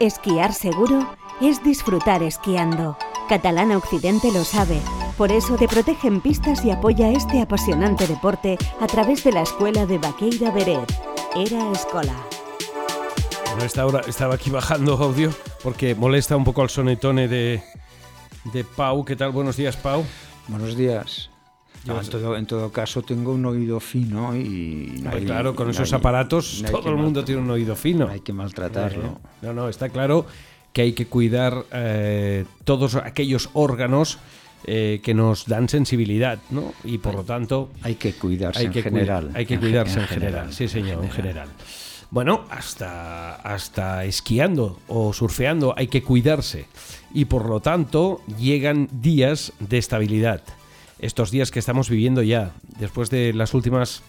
Esquiar seguro es disfrutar esquiando. Catalana Occidente lo sabe. Por eso te protege en pistas y apoya este apasionante deporte a través de la escuela de Baqueira Beret. Era Escola. Bueno, esta hora estaba aquí bajando audio porque molesta un poco al sonetone de, de Pau. ¿Qué tal? Buenos días, Pau. Buenos días. En, todo, en todo caso, tengo un oído fino y. No claro, con esos aparatos todo el mundo tiene un oído fino. hay que maltratarlo. No, no, está claro que hay que cuidar eh, todos aquellos órganos eh, que nos dan sensibilidad, ¿no? Y por lo tanto... Hay que cuidarse en general. Hay que cuidarse en, general, sí señor, en general. Bueno, hasta, hasta esquiando o surfeando hay que cuidarse y por lo tanto llegan días de estabilidad. Estos días que estamos viviendo ya, después de las últimas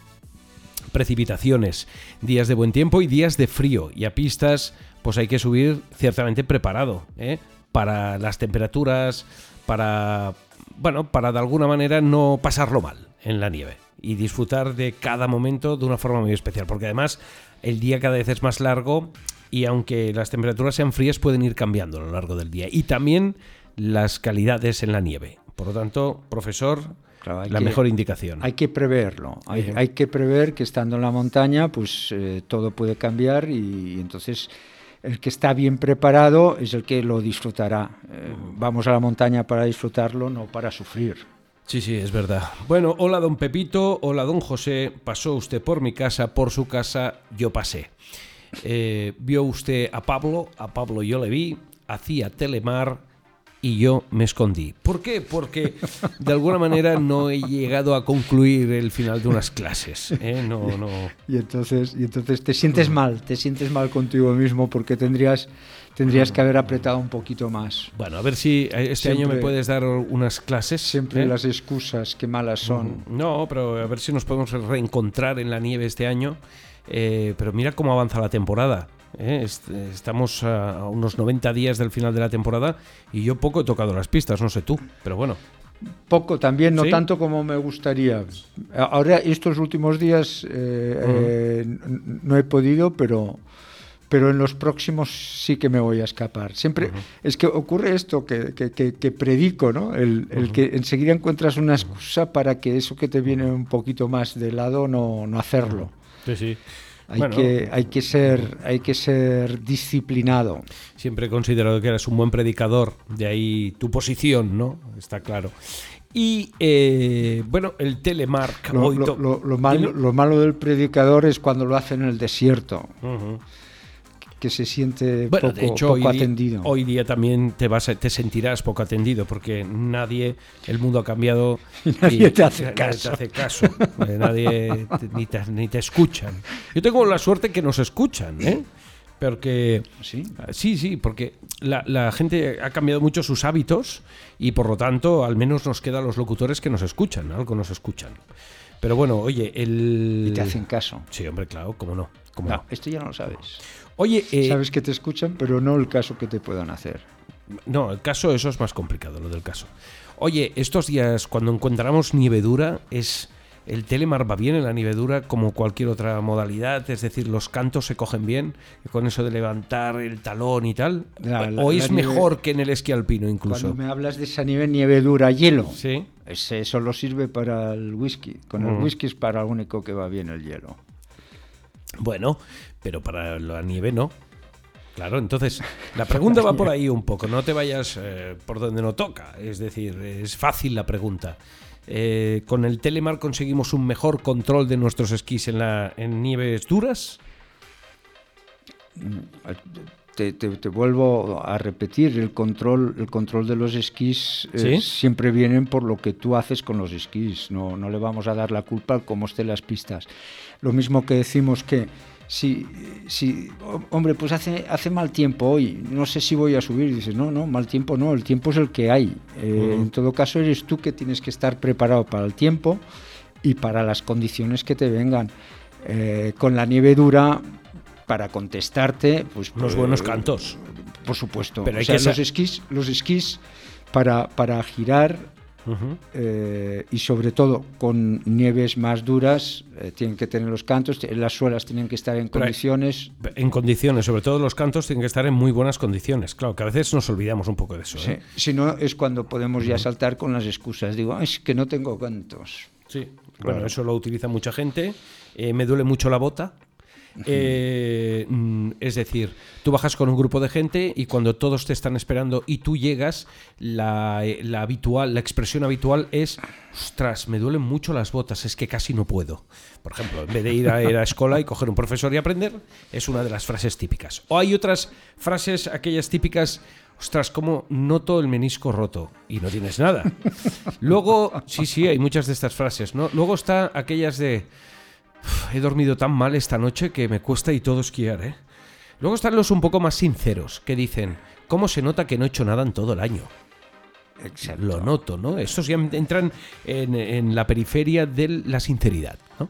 precipitaciones, días de buen tiempo y días de frío y a pistas pues hay que subir ciertamente preparado ¿eh? para las temperaturas, para, bueno, para de alguna manera no pasarlo mal en la nieve y disfrutar de cada momento de una forma muy especial, porque además el día cada vez es más largo y aunque las temperaturas sean frías pueden ir cambiando a lo largo del día y también las calidades en la nieve. Por lo tanto, profesor, la mejor indicación. Hay que preverlo, hay, que prever que estando en la montaña pues eh, todo puede cambiar y entonces el que está bien preparado es el que lo disfrutará. Eh, vamos a la montaña para disfrutarlo, no para sufrir. Sí, sí, es verdad. Bueno, hola don Pepito, hola don José, pasó usted por mi casa, por su casa yo pasé. Eh, vio usted a Pablo, a Pablo yo le vi, hacía telemar, y yo me escondí. ¿Por qué? Porque de alguna manera no he llegado a concluir el final de unas clases. ¿eh? No, no. Y entonces, y entonces te sientes mal, te sientes mal contigo mismo porque tendrías, tendrías que haber apretado un poquito más. Bueno, a ver si este año me puedes dar unas clases. Siempre ¿eh? las excusas, qué malas son. No, pero a ver si nos podemos reencontrar en la nieve este año. Eh, pero mira cómo avanza la temporada. ¿eh? Estamos a unos 90 días del final de la temporada y yo poco he tocado las pistas, no sé tú, pero bueno. Poco también, no tanto como me gustaría. Ahora, estos últimos días eh, eh, no he podido, pero, pero en los próximos sí que me voy a escapar. Siempre es que ocurre esto que, que, predico, ¿no? El, que enseguida encuentras una excusa para que eso que te viene un poquito más de lado no, no hacerlo. Sí, sí. Hay, que, hay, que ser, hay que ser disciplinado. Siempre he considerado que eres un buen predicador, de ahí tu posición, ¿no? Está claro. Y eh, bueno, el telemark. Lo, lo, malo, lo, malo, del predicador es cuando lo hace en el desierto que se siente poco, atendido. hoy día también te vas te sentirás poco atendido porque nadie, el mundo ha cambiado y nadie te hace caso. Eh, nadie ni, te, ni te escuchan. Yo tengo la suerte que nos escuchan, ¿eh? Porque sí, sí, sí porque la, la, gente ha cambiado mucho sus hábitos y por lo tanto al menos nos quedan los locutores que nos escuchan, algo nos escuchan. Pero bueno, oye, el... Y te hacen caso. Sí, hombre, claro, cómo no. Cómo no, Esto ya no lo sabes. Oye, eh, sabes que te escuchan, pero no el caso que te puedan hacer. No, el caso, eso es más complicado, lo del caso. Oye, estos días, cuando encontramos nieve dura, es. El telemar va bien en la nieve dura como cualquier otra modalidad, es decir, los cantos se cogen bien, con eso de levantar el talón y tal. ¿O es mejor que en el esquí alpino incluso? Cuando me hablas de esa nieve, nieve dura, hielo. Sí. Ese solo sirve para el whisky. Con el mm. whisky es para lo único que va bien el hielo. Bueno, pero para la nieve no. Claro, entonces la pregunta va por ahí un poco, no te vayas eh, por donde no toca, es decir, es fácil la pregunta. Eh, ¿Con el Telemar conseguimos un mejor control de nuestros esquís en, la, en nieves duras? Te, vuelvo a repetir, el control, el control de los esquís eh, siempre vienen por lo que tú haces con los esquís, no, no le vamos a dar la culpa al cómo estén las pistas. Lo mismo que decimos que si, si hombre, pues hace, hace mal tiempo hoy, no sé si voy a subir. dices, no, no, mal tiempo no, el tiempo es el que hay. Eh, en todo caso, eres tú que tienes que estar preparado para el tiempo y para las condiciones que te vengan. Eh, con la nieve dura, para contestarte, pues... Los buenos cantos. Por supuesto. Pero hay que los esquís, los esquís para, para girar eh, y sobre todo con nieves más duras eh, tienen que tener los cantos, las suelas tienen que estar en condiciones. En condiciones, sobre todo los cantos tienen que estar en muy buenas condiciones. Claro, que a veces nos olvidamos un poco de eso. Sí. Si no, es cuando podemos ya saltar con las excusas. Digo, es que no tengo cantos. Sí, bueno, eso lo utiliza mucha gente. me duele mucho la bota. Eh, mm, es decir, tú bajas con un grupo de gente y cuando todos te están esperando y tú llegas, la, eh, habitual, la expresión habitual es, ostras, me duelen mucho las botas, es que casi no puedo. Por ejemplo, en vez de ir a, la escuela y coger un profesor y aprender, es una de las frases típicas. O hay otras frases, aquellas típicas, ostras, como noto el menisco roto y no tienes nada. Luego, sí, sí, hay muchas de estas frases, ¿no? Luego está aquellas de he dormido tan mal esta noche que me cuesta y todo esquiar, ¿eh? Luego están los un poco más sinceros, que dicen, ¿cómo se nota que no he hecho nada en todo el año? Lo noto, ¿no? Estos ya entran en, en la periferia de la sinceridad, ¿no?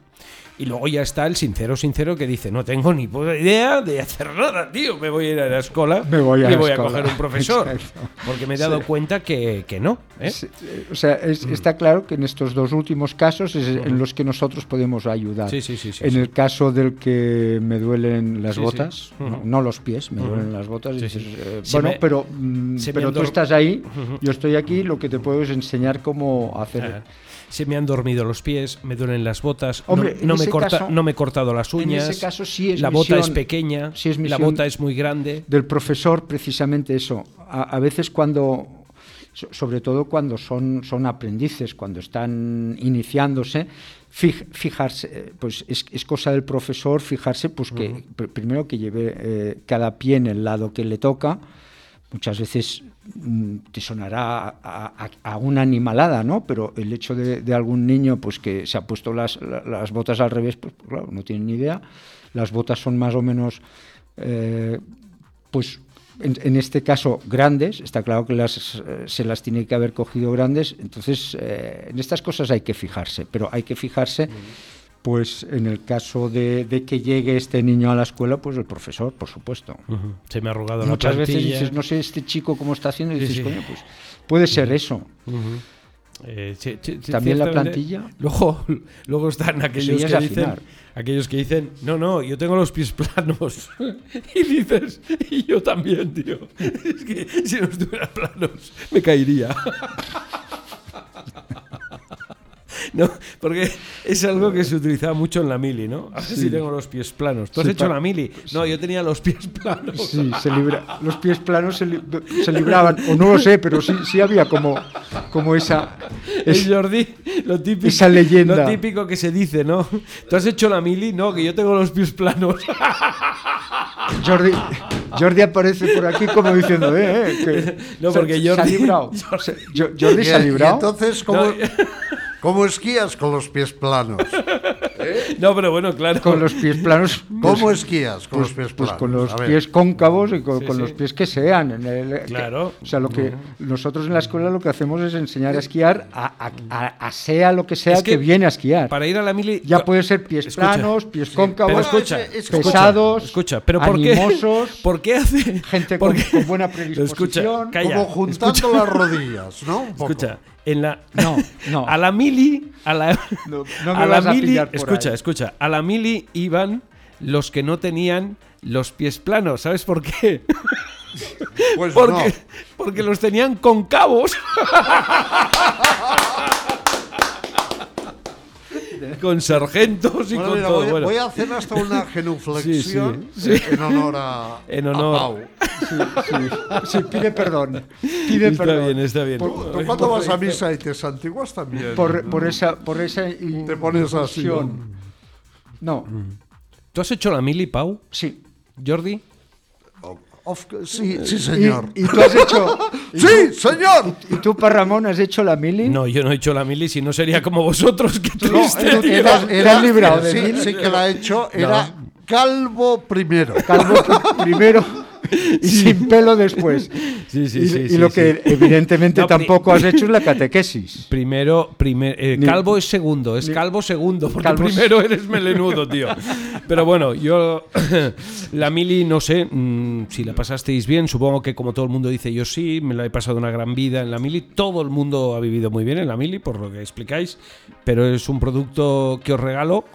Y luego ya está el sincero sincero que dice, no tengo ni puta idea de hacer nada, tío. Me voy a ir a la escuela me voy a y voy a coger un profesor. Porque me he dado cuenta que, que no. ¿eh? o sea, mm. está claro que en estos dos últimos casos es en los que nosotros podemos ayudar. Sí, en el caso del que me duelen las botas, no, los pies, me duelen las botas. Eh, bueno, pero, mm, pero tú estás ahí, yo estoy aquí, lo que te puedo es enseñar cómo hacer se me han dormido los pies, me duelen las botas, no, me corta, no me he cortado las uñas, en ese caso sí es la bota es pequeña, es la bota es muy grande. Del profesor, precisamente eso. A, veces cuando, sobre todo cuando son, son aprendices, cuando están iniciándose, fijarse, pues es, cosa del profesor fijarse, pues que primero que lleve eh, cada pie en el lado que le toca, muchas veces mm, te sonará a, una animalada, ¿no? Pero el hecho de, algún niño pues que se ha puesto las, botas al revés, pues, pues, claro, no tiene ni idea. Las botas son más o menos, eh, pues en, este caso grandes, está claro que las, se las tiene que haber cogido grandes, entonces eh, en estas cosas hay que fijarse, pero hay que fijarse pues en el caso de, que llegue este niño a la escuela, pues el profesor, por supuesto. Se me ha arrugado Muchas veces dices, no sé este chico cómo está haciendo, y dices, coño, pues puede ser eso. Eh, También la plantilla. Luego, luego están aquellos que dicen, aquellos que dicen, no, no, yo tengo los pies planos. y dices, y yo también, tío. Es que si no estuvieran planos, me caería. No, porque es algo que se utilizaba mucho en la mili, ¿no? A ver si tengo los pies planos. ¿Tú has hecho la mili? No, yo tenía los pies planos. Sí, se libra, los pies planos se, libraban, o no lo sé, pero sí, sí había como, como esa... Es, Jordi, lo típico, esa leyenda. Lo típico que se dice, ¿no? ¿Tú has hecho la mili? No, que yo tengo los pies planos. Jordi, Jordi aparece por aquí como diciendo, eh, eh no, porque Jordi, se ha librado. Jordi, se ha librado. entonces, ¿cómo, ¿cómo esquías con los pies planos? No, pero bueno, claro. Con los pies planos. ¿Cómo esquías con los pies planos? Pues con los pies cóncavos y con, los pies que sean. claro. o sea, lo que nosotros en la escuela lo que hacemos es enseñar a esquiar a, sea lo que sea que, viene a esquiar. Para ir a la mili. Ya puede ser pies planos, pies cóncavos, escucha, pesados, escucha, pero ¿por animosos, qué, ¿por qué hace gente con, buena predisposición? como juntando las rodillas, ¿no? Escucha, en la no, no. a la mili a la, a la mili escucha escucha a la mili iban los que no tenían los pies planos sabes por qué pues porque no. porque los tenían concavos con sargentos y con todo. Voy, bueno. voy, a hacer hasta una genuflexión en honor a, en honor. A Pau. Sí, pide perdón. Pide está perdón. bien, está bien. Por, ¿Tú cuando vas a misa y te santiguas también? Por, por esa, por esa Te pones así. No. ¿Tú has hecho la mili, Pau? Sí. ¿Jordi? Sí, sí, señor. ¿Y, tú has hecho.? ¡Sí, señor! ¿Y, tú, para Ramón, has hecho la mili? No, yo no he hecho la mili, si no sería como vosotros, que triste. No, era, era, librado de sí, sí que la he hecho, era Calvo primero. Calvo primero. y sin pelo después. Sí, sí, y, sí, y sí, lo sí. que evidentemente No, tampoco has hecho es la catequesis. Primero, primer, eh, Ni- calvo es segundo, es ni- calvo segundo, porque Calvo es- primero eres melenudo, tío. Pero bueno, yo, la mili, no sé mm, si la pasasteis bien, supongo que como todo el mundo dice, yo sí, me la he pasado una gran vida en la mili, todo el mundo ha vivido muy bien en la mili, por lo que explicáis, pero es un producto que os regalo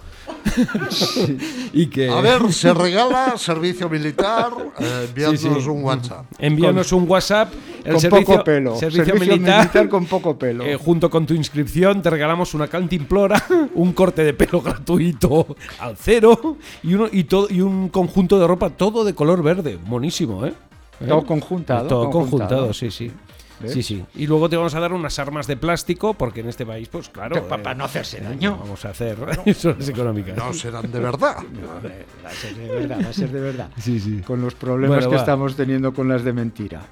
y que... A ver, se regala servicio militar eh, enviándonos sí. un WhatsApp. Envíanos un WhatsApp, el con servicio, poco pelo. servicio, militar, con poco pelo. eh, junto con tu inscripción te regalamos una cantimplora, un corte de pelo gratuito al cero y, uno, y, todo, y un conjunto de ropa todo de color verde. Monísimo, ¿eh? ¿Eh? Todo conjuntado, Todo conjuntado. conjuntado, sí, sí. ¿Ves? Sí, sí. Y luego te vamos a dar unas armas de plástico, porque en este país, pues claro. Que pa- pa no hacerse daño. Vamos a hacer zonas económicas. No serán de verdad. Va a ser de verdad, va a ser de verdad. Sí, sí. Con los problemas Bueno, que va. estamos teniendo con las de mentira.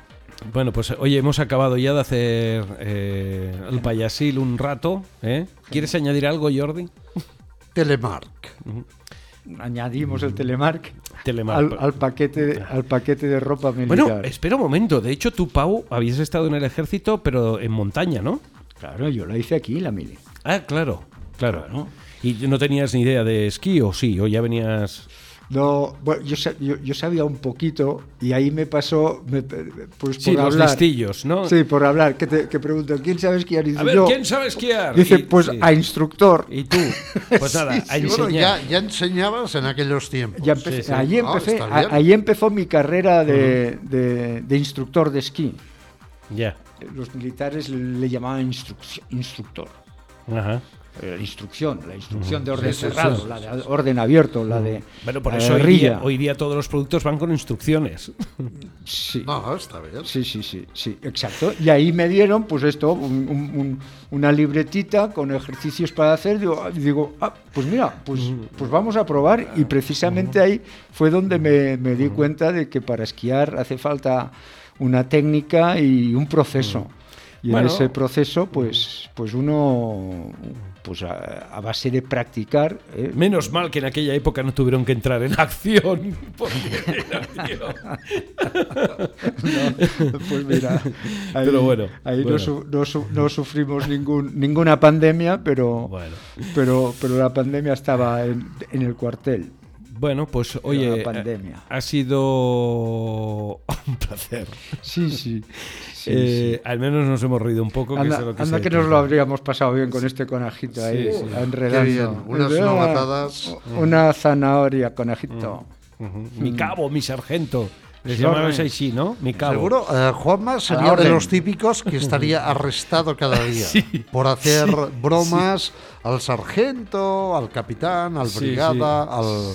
Bueno, pues oye, hemos acabado ya de hacer eh, el payasil un rato. ¿eh? ¿Quieres añadir algo, Jordi? Telemark. Añadimos el telemark Telemar- al, al paquete de, al paquete de ropa militar. Bueno, espera un momento. De hecho, tú, Pau, habías estado en el ejército, pero en montaña, ¿no? Claro, yo la hice aquí, la mili. Ah, claro, claro. Claro. ¿Y no tenías ni idea de esquí o sí? ¿O ya venías...? No, bueno, yo, yo, yo sabía un poquito y ahí me pasó, me- pues Sí, por los hablar. listillos, ¿no? Sí, por hablar, que te que pregunto, ¿quién sabe esquiar? Y dice, A ver, yo. ¿quién sabe esquiar? Dice, Y- pues sí. a instructor. ¿Y tú? Pues nada, a bueno, ya, ya enseñabas en aquellos tiempos. Ya empecé- sí. Ahí, Ah, empecé, a- ahí empezó mi carrera de, de- de instructor de esquí. Ya. Los militares le llamaban instruc- instructor. Ajá. Eh, instrucción, la instrucción de orden Sí, sí, cerrado, sí. la de orden abierto, la de Bueno, por la eso hoy día, hoy día todos los productos van con instrucciones. Sí. No, está bien. Sí, sí, sí, sí, exacto. Y ahí me dieron, pues esto, un- un- un- una libretita con ejercicios para hacer. Digo, ah, digo, ah, pues mira, pues, pues vamos a probar. Y precisamente ahí fue donde me, me di cuenta de que para esquiar hace falta una técnica y un proceso. Y Bueno. en ese proceso, pues, pues uno, pues a, a base de practicar, ¿eh? Menos mal que en aquella época no tuvieron que entrar en acción. Porque pues mira, ahí, Pero bueno, ahí no bueno. su- no, su- no sufrimos ningún, ninguna pandemia, pero, Bueno. pero, pero la pandemia estaba en, en el cuartel. Bueno, pues oye, la pandemia. ha sido un placer. Sí, sí. sí, Eh, Al menos nos hemos reído un poco. Anda, que es lo que anda que nos lo habríamos pasado bien con este conejito ahí, Sí, sí. enredando. Unas nogatadas. Una zanahoria, conejito. Ujú. Mi cabo, mi sargento. Les Sí, llamabas orden. así, ¿no? Mi cabo. Seguro, eh, Juanma sería de los típicos que estaría arrestado cada día por hacer bromas al sargento, al capitán, al Sí, brigada, al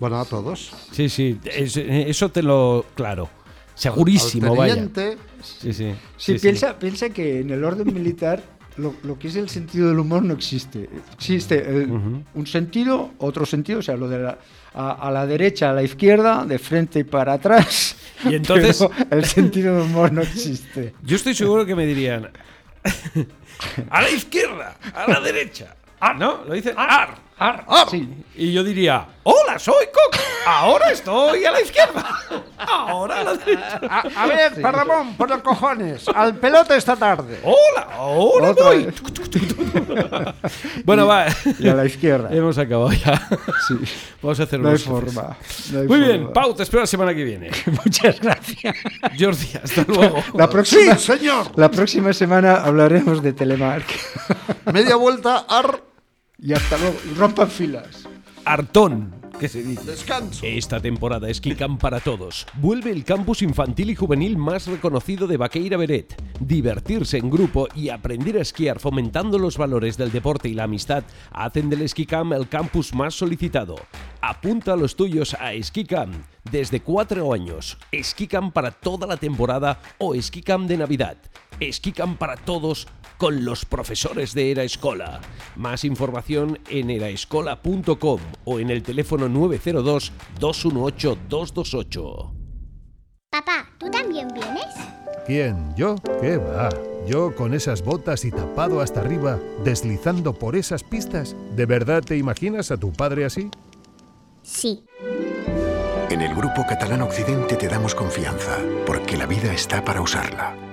bueno a todos. Sí, sí, es- eso te lo. Claro. Segurísimo, al vaya. teniente. Sí, sí. Sí, sí, piensa, piensa que en el orden militar lo, lo que es el sentido del humor no existe. Existe el- un sentido, otro sentido, o sea, lo de la, a, a la derecha, a la izquierda, de frente y para atrás. Y entonces- Pero el sentido del humor no existe. Yo estoy seguro que me dirían. a la izquierda, a la derecha. ¿No? Lo dicen. Ar. Ar, sí. Y yo diría, hola, soy Coco. Ahora estoy a la izquierda. Ahora a la derecha. A, a ver, Parramón, por los cojones, al pelote esta tarde. Hola, ahora Otra voy. Bueno, va. Y a la izquierda. Hemos acabado ya. Sí. Vamos a hacer No hay forma. no hay Muy bien. Pau, te espero la semana que viene. Muchas gracias. Jordi, hasta luego. La próxima, Sí, señor. la próxima semana hablaremos de Telemark. Media vuelta, ar, Y hasta luego. Y rompan filas. Artón, que se dice. descanso. Esta temporada Ski Camp para todos. Vuelve el campus infantil y juvenil más reconocido de Baqueira Beret. Divertirse en grupo y aprender a esquiar fomentando los valores del deporte y la amistad hacen del Ski Camp el campus más solicitado. Apunta a los tuyos a Ski Camp. Desde cuatro años, Ski Camp para toda la temporada o Ski Camp de Navidad. Camp para todos con los profesores de Era Escola. Más información en eraescola.com o en el teléfono 902 218 228. Papá, ¿tú también vienes? ¿Quién? ¿Yo? ¿Qué va? ¿Yo con esas botas y tapado hasta arriba, deslizando por esas pistas? ¿De verdad te imaginas a tu padre así? Sí. En el Grupo Catalán Occidente te damos confianza, porque la vida está para usarla.